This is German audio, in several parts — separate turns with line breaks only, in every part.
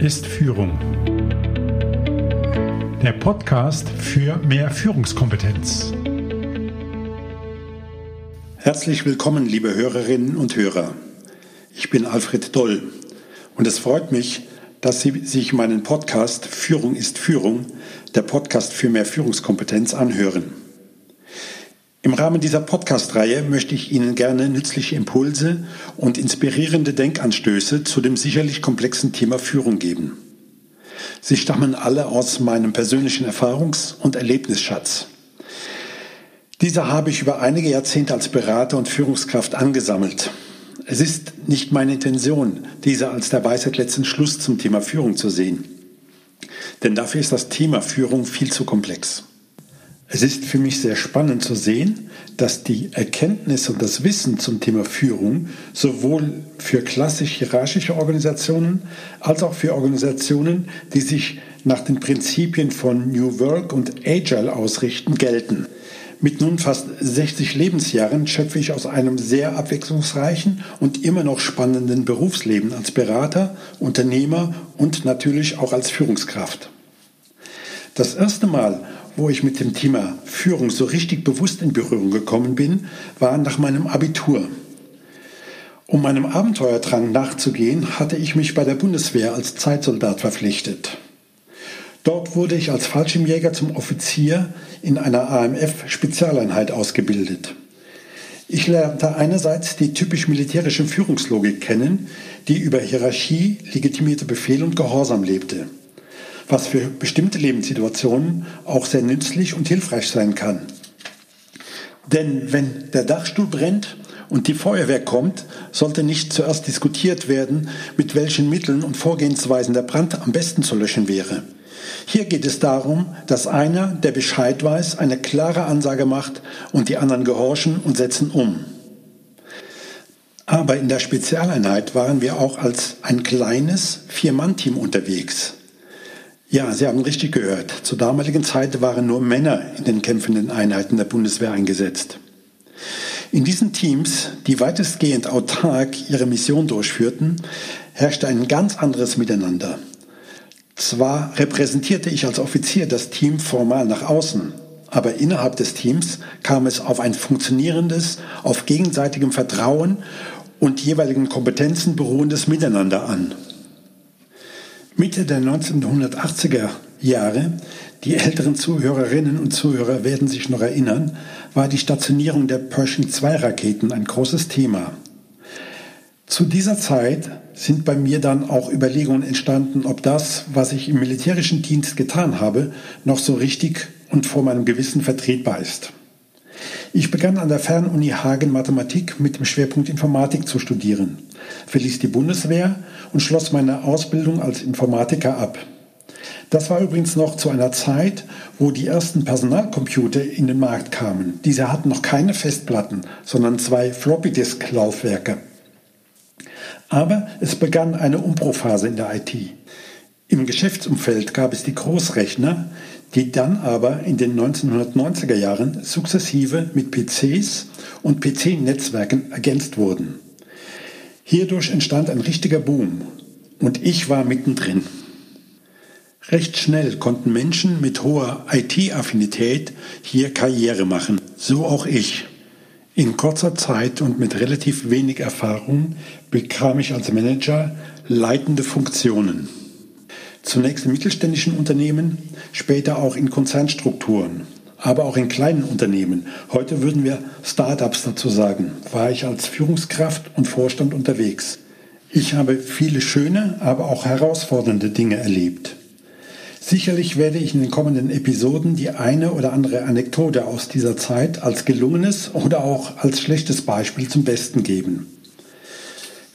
ist Führung. Der Podcast für mehr Führungskompetenz.
Herzlich willkommen, liebe Hörerinnen und Hörer. Ich bin Alfred Doll und es freut mich, dass Sie sich meinen Podcast Führung ist Führung, der Podcast für mehr Führungskompetenz, anhören. Im Rahmen dieser Podcast-Reihe möchte ich Ihnen gerne nützliche Impulse und inspirierende Denkanstöße zu dem sicherlich komplexen Thema Führung geben. Sie stammen alle aus meinem persönlichen Erfahrungs- und Erlebnisschatz. Dieser habe ich über einige Jahrzehnte als Berater und Führungskraft angesammelt. Es ist nicht meine Intention, diese als der Weisheit letzten Schluss zum Thema Führung zu sehen. Denn dafür ist das Thema Führung viel zu komplex. Es ist für mich sehr spannend zu sehen, dass die Erkenntnis und das Wissen zum Thema Führung sowohl für klassisch hierarchische Organisationen als auch für Organisationen, die sich nach den Prinzipien von New Work und Agile ausrichten, gelten. Mit nun fast 60 Lebensjahren schöpfe ich aus einem sehr abwechslungsreichen und immer noch spannenden Berufsleben als Berater, Unternehmer und natürlich auch als Führungskraft. Das erste Mal, wo ich mit dem Thema Führung so richtig bewusst in Berührung gekommen bin, war nach meinem Abitur. Um meinem Abenteuerdrang nachzugehen, hatte ich mich bei der Bundeswehr als Zeitsoldat verpflichtet. Dort wurde ich als Fallschirmjäger zum Offizier in einer AMF-Spezialeinheit ausgebildet. Ich lernte einerseits die typisch militärische Führungslogik kennen, die über Hierarchie, legitimierte Befehl und Gehorsam lebte was für bestimmte Lebenssituationen auch sehr nützlich und hilfreich sein kann. Denn wenn der Dachstuhl brennt und die Feuerwehr kommt, sollte nicht zuerst diskutiert werden, mit welchen Mitteln und Vorgehensweisen der Brand am besten zu löschen wäre. Hier geht es darum, dass einer, der Bescheid weiß, eine klare Ansage macht und die anderen gehorchen und setzen um. Aber in der Spezialeinheit waren wir auch als ein kleines Vier-Mann-Team unterwegs. Ja, Sie haben richtig gehört. Zur damaligen Zeit waren nur Männer in den kämpfenden Einheiten der Bundeswehr eingesetzt. In diesen Teams, die weitestgehend autark ihre Mission durchführten, herrschte ein ganz anderes Miteinander. Zwar repräsentierte ich als Offizier das Team formal nach außen, aber innerhalb des Teams kam es auf ein funktionierendes, auf gegenseitigem Vertrauen und jeweiligen Kompetenzen beruhendes Miteinander an. Mitte der 1980er Jahre, die älteren Zuhörerinnen und Zuhörer werden sich noch erinnern, war die Stationierung der Pershing 2 Raketen ein großes Thema. Zu dieser Zeit sind bei mir dann auch Überlegungen entstanden, ob das, was ich im militärischen Dienst getan habe, noch so richtig und vor meinem Gewissen vertretbar ist. Ich begann an der Fernuni Hagen Mathematik mit dem Schwerpunkt Informatik zu studieren verließ die Bundeswehr und schloss meine Ausbildung als Informatiker ab. Das war übrigens noch zu einer Zeit, wo die ersten Personalcomputer in den Markt kamen. Diese hatten noch keine Festplatten, sondern zwei Floppy-Disk-Laufwerke. Aber es begann eine Umbruchphase in der IT. Im Geschäftsumfeld gab es die Großrechner, die dann aber in den 1990er Jahren sukzessive mit PCs und PC-Netzwerken ergänzt wurden. Hierdurch entstand ein richtiger Boom und ich war mittendrin. Recht schnell konnten Menschen mit hoher IT-Affinität hier Karriere machen, so auch ich. In kurzer Zeit und mit relativ wenig Erfahrung bekam ich als Manager leitende Funktionen. Zunächst in mittelständischen Unternehmen, später auch in Konzernstrukturen aber auch in kleinen Unternehmen. Heute würden wir Startups dazu sagen, war ich als Führungskraft und Vorstand unterwegs. Ich habe viele schöne, aber auch herausfordernde Dinge erlebt. Sicherlich werde ich in den kommenden Episoden die eine oder andere Anekdote aus dieser Zeit als gelungenes oder auch als schlechtes Beispiel zum Besten geben.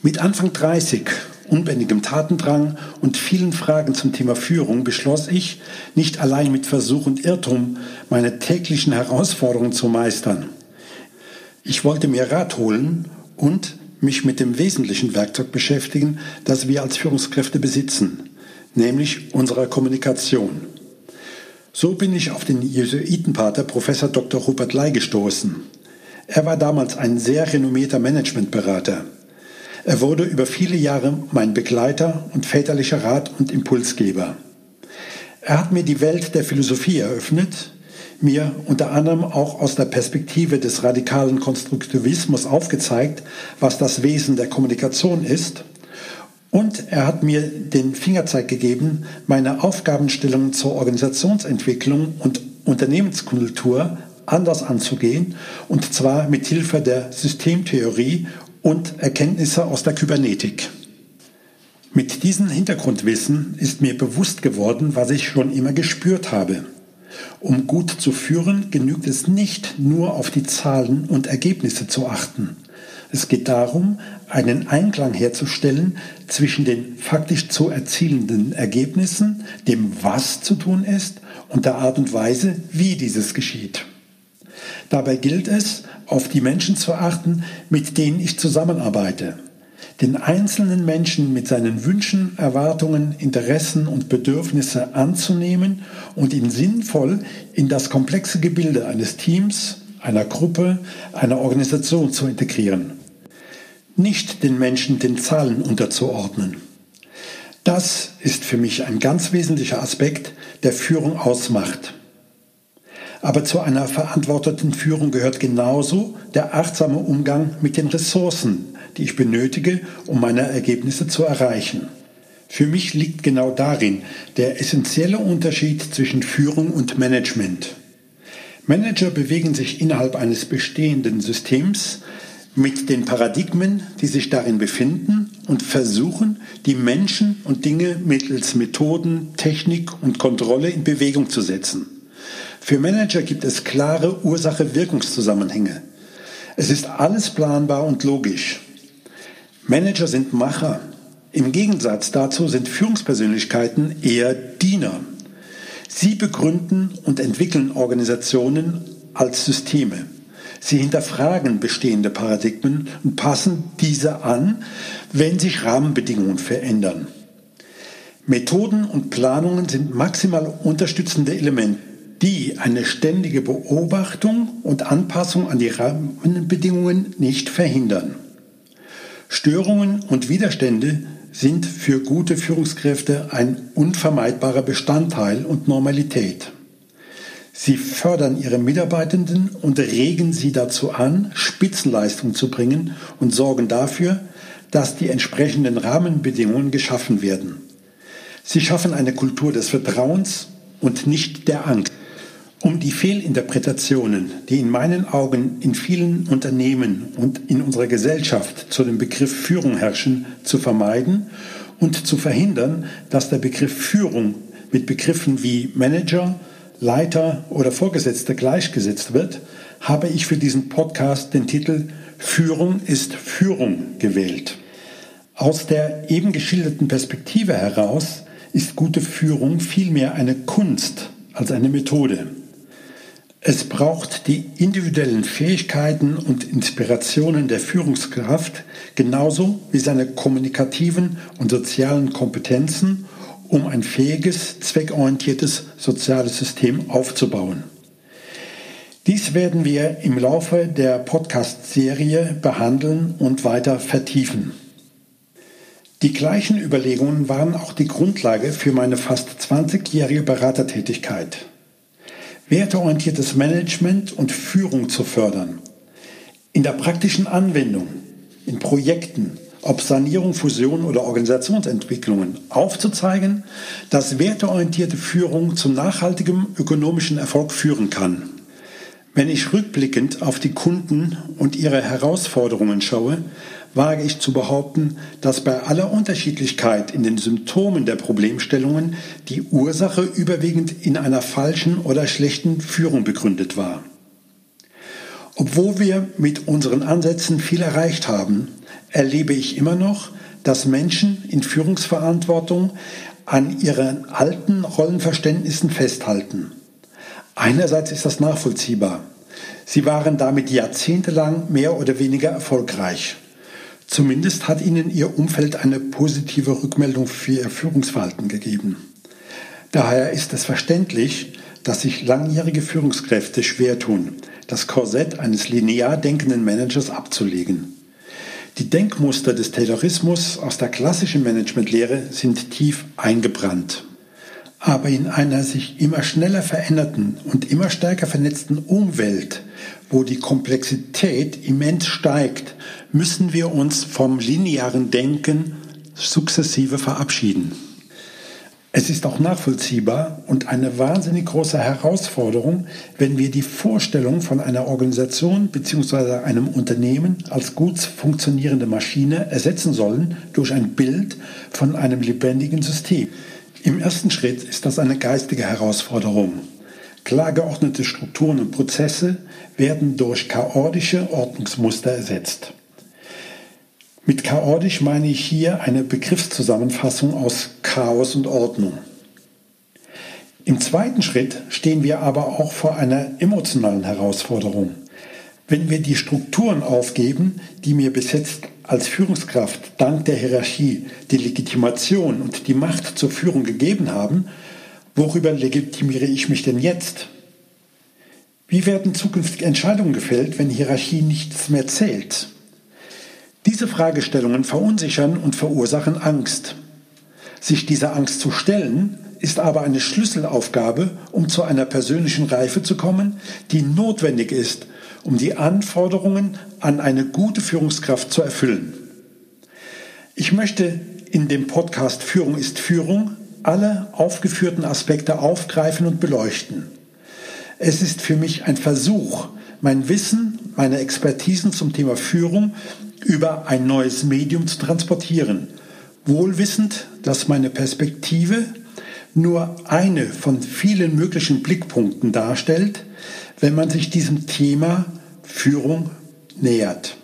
Mit Anfang 30 unbändigem Tatendrang und vielen Fragen zum Thema Führung beschloss ich, nicht allein mit Versuch und Irrtum meine täglichen Herausforderungen zu meistern. Ich wollte mir Rat holen und mich mit dem wesentlichen Werkzeug beschäftigen, das wir als Führungskräfte besitzen, nämlich unserer Kommunikation. So bin ich auf den Jesuitenpater Professor Dr. Rupert Ley gestoßen. Er war damals ein sehr renommierter Managementberater. Er wurde über viele Jahre mein Begleiter und väterlicher Rat und Impulsgeber. Er hat mir die Welt der Philosophie eröffnet, mir unter anderem auch aus der Perspektive des radikalen Konstruktivismus aufgezeigt, was das Wesen der Kommunikation ist. Und er hat mir den Fingerzeig gegeben, meine Aufgabenstellungen zur Organisationsentwicklung und Unternehmenskultur anders anzugehen, und zwar mit Hilfe der Systemtheorie und Erkenntnisse aus der Kybernetik. Mit diesem Hintergrundwissen ist mir bewusst geworden, was ich schon immer gespürt habe. Um gut zu führen, genügt es nicht nur auf die Zahlen und Ergebnisse zu achten. Es geht darum, einen Einklang herzustellen zwischen den faktisch zu erzielenden Ergebnissen, dem was zu tun ist und der Art und Weise, wie dieses geschieht. Dabei gilt es, auf die Menschen zu achten, mit denen ich zusammenarbeite den einzelnen Menschen mit seinen Wünschen, Erwartungen, Interessen und Bedürfnisse anzunehmen und ihn sinnvoll in das komplexe Gebilde eines Teams, einer Gruppe, einer Organisation zu integrieren. Nicht den Menschen den Zahlen unterzuordnen. Das ist für mich ein ganz wesentlicher Aspekt, der Führung ausmacht. Aber zu einer verantworteten Führung gehört genauso der achtsame Umgang mit den Ressourcen, die ich benötige, um meine Ergebnisse zu erreichen. Für mich liegt genau darin der essentielle Unterschied zwischen Führung und Management. Manager bewegen sich innerhalb eines bestehenden Systems mit den Paradigmen, die sich darin befinden und versuchen, die Menschen und Dinge mittels Methoden, Technik und Kontrolle in Bewegung zu setzen. Für Manager gibt es klare Ursache-Wirkungszusammenhänge. Es ist alles planbar und logisch. Manager sind Macher. Im Gegensatz dazu sind Führungspersönlichkeiten eher Diener. Sie begründen und entwickeln Organisationen als Systeme. Sie hinterfragen bestehende Paradigmen und passen diese an, wenn sich Rahmenbedingungen verändern. Methoden und Planungen sind maximal unterstützende Elemente, die eine ständige Beobachtung und Anpassung an die Rahmenbedingungen nicht verhindern. Störungen und Widerstände sind für gute Führungskräfte ein unvermeidbarer Bestandteil und Normalität. Sie fördern ihre Mitarbeitenden und regen sie dazu an, Spitzenleistung zu bringen und sorgen dafür, dass die entsprechenden Rahmenbedingungen geschaffen werden. Sie schaffen eine Kultur des Vertrauens und nicht der Angst. Um die Fehlinterpretationen, die in meinen Augen in vielen Unternehmen und in unserer Gesellschaft zu dem Begriff Führung herrschen, zu vermeiden und zu verhindern, dass der Begriff Führung mit Begriffen wie Manager, Leiter oder Vorgesetzter gleichgesetzt wird, habe ich für diesen Podcast den Titel Führung ist Führung gewählt. Aus der eben geschilderten Perspektive heraus ist gute Führung vielmehr eine Kunst als eine Methode. Es braucht die individuellen Fähigkeiten und Inspirationen der Führungskraft genauso wie seine kommunikativen und sozialen Kompetenzen, um ein fähiges, zweckorientiertes soziales System aufzubauen. Dies werden wir im Laufe der Podcast-Serie behandeln und weiter vertiefen. Die gleichen Überlegungen waren auch die Grundlage für meine fast 20-jährige Beratertätigkeit werteorientiertes Management und Führung zu fördern. In der praktischen Anwendung, in Projekten, ob Sanierung, Fusion oder Organisationsentwicklungen, aufzuzeigen, dass werteorientierte Führung zu nachhaltigem ökonomischen Erfolg führen kann. Wenn ich rückblickend auf die Kunden und ihre Herausforderungen schaue, wage ich zu behaupten, dass bei aller Unterschiedlichkeit in den Symptomen der Problemstellungen die Ursache überwiegend in einer falschen oder schlechten Führung begründet war. Obwohl wir mit unseren Ansätzen viel erreicht haben, erlebe ich immer noch, dass Menschen in Führungsverantwortung an ihren alten Rollenverständnissen festhalten. Einerseits ist das nachvollziehbar. Sie waren damit jahrzehntelang mehr oder weniger erfolgreich. Zumindest hat ihnen ihr Umfeld eine positive Rückmeldung für ihr Führungsverhalten gegeben. Daher ist es verständlich, dass sich langjährige Führungskräfte schwer tun, das Korsett eines linear denkenden Managers abzulegen. Die Denkmuster des Taylorismus aus der klassischen Managementlehre sind tief eingebrannt. Aber in einer sich immer schneller verändernden und immer stärker vernetzten Umwelt, wo die Komplexität immens steigt, müssen wir uns vom linearen Denken sukzessive verabschieden. Es ist auch nachvollziehbar und eine wahnsinnig große Herausforderung, wenn wir die Vorstellung von einer Organisation bzw. einem Unternehmen als gut funktionierende Maschine ersetzen sollen durch ein Bild von einem lebendigen System. Im ersten Schritt ist das eine geistige Herausforderung. Klar geordnete Strukturen und Prozesse werden durch chaotische Ordnungsmuster ersetzt. Mit chaotisch meine ich hier eine Begriffszusammenfassung aus Chaos und Ordnung. Im zweiten Schritt stehen wir aber auch vor einer emotionalen Herausforderung. Wenn wir die Strukturen aufgeben, die mir bis jetzt als Führungskraft dank der Hierarchie die Legitimation und die Macht zur Führung gegeben haben, worüber legitimiere ich mich denn jetzt? Wie werden zukünftig Entscheidungen gefällt, wenn Hierarchie nichts mehr zählt? Diese Fragestellungen verunsichern und verursachen Angst. Sich dieser Angst zu stellen, ist aber eine Schlüsselaufgabe, um zu einer persönlichen Reife zu kommen, die notwendig ist, um die Anforderungen an eine gute Führungskraft zu erfüllen. Ich möchte in dem Podcast Führung ist Führung alle aufgeführten Aspekte aufgreifen und beleuchten. Es ist für mich ein Versuch, mein Wissen, meine Expertisen zum Thema Führung über ein neues Medium zu transportieren, wohlwissend, dass meine Perspektive nur eine von vielen möglichen Blickpunkten darstellt, wenn man sich diesem Thema Führung nähert.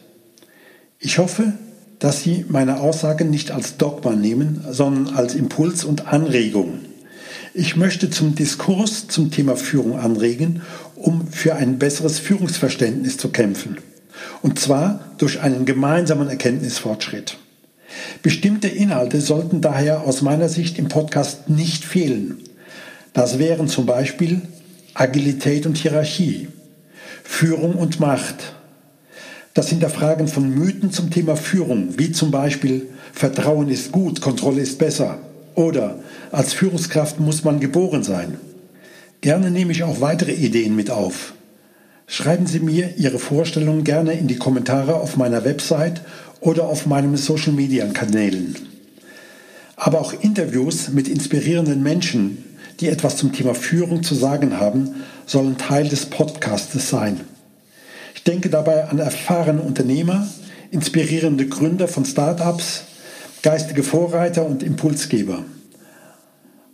Ich hoffe, dass Sie meine Aussagen nicht als Dogma nehmen, sondern als Impuls und Anregung. Ich möchte zum Diskurs zum Thema Führung anregen, um für ein besseres Führungsverständnis zu kämpfen. Und zwar durch einen gemeinsamen Erkenntnisfortschritt. Bestimmte Inhalte sollten daher aus meiner Sicht im Podcast nicht fehlen. Das wären zum Beispiel Agilität und Hierarchie, Führung und Macht, das Hinterfragen von Mythen zum Thema Führung, wie zum Beispiel Vertrauen ist gut, Kontrolle ist besser oder als Führungskraft muss man geboren sein. Gerne nehme ich auch weitere Ideen mit auf. Schreiben Sie mir Ihre Vorstellungen gerne in die Kommentare auf meiner Website oder auf meinen Social-Media-Kanälen. Aber auch Interviews mit inspirierenden Menschen, die etwas zum Thema Führung zu sagen haben, sollen Teil des Podcastes sein. Ich denke dabei an erfahrene Unternehmer, inspirierende Gründer von Startups, geistige Vorreiter und Impulsgeber.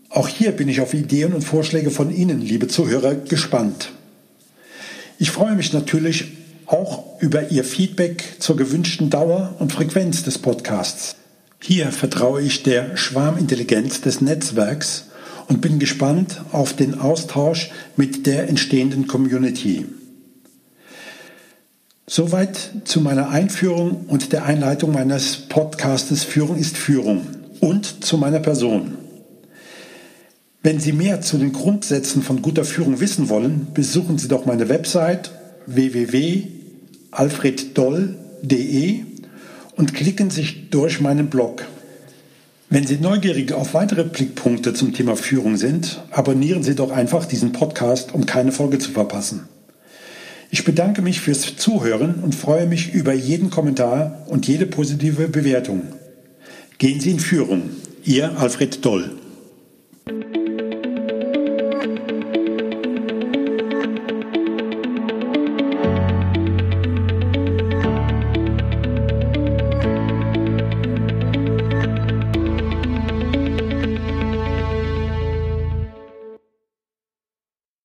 Auch hier bin ich auf Ideen und Vorschläge von Ihnen, liebe Zuhörer, gespannt. Ich freue mich natürlich auch über Ihr Feedback zur gewünschten Dauer und Frequenz des Podcasts. Hier vertraue ich der Schwarmintelligenz des Netzwerks und bin gespannt auf den Austausch mit der entstehenden Community. Soweit zu meiner Einführung und der Einleitung meines Podcastes Führung ist Führung und zu meiner Person. Wenn Sie mehr zu den Grundsätzen von guter Führung wissen wollen, besuchen Sie doch meine Website www.alfreddoll.de und klicken sich durch meinen Blog. Wenn Sie neugierig auf weitere Blickpunkte zum Thema Führung sind, abonnieren Sie doch einfach diesen Podcast, um keine Folge zu verpassen. Ich bedanke mich fürs Zuhören und freue mich über jeden Kommentar und jede positive Bewertung. Gehen Sie in Führung. Ihr Alfred Doll.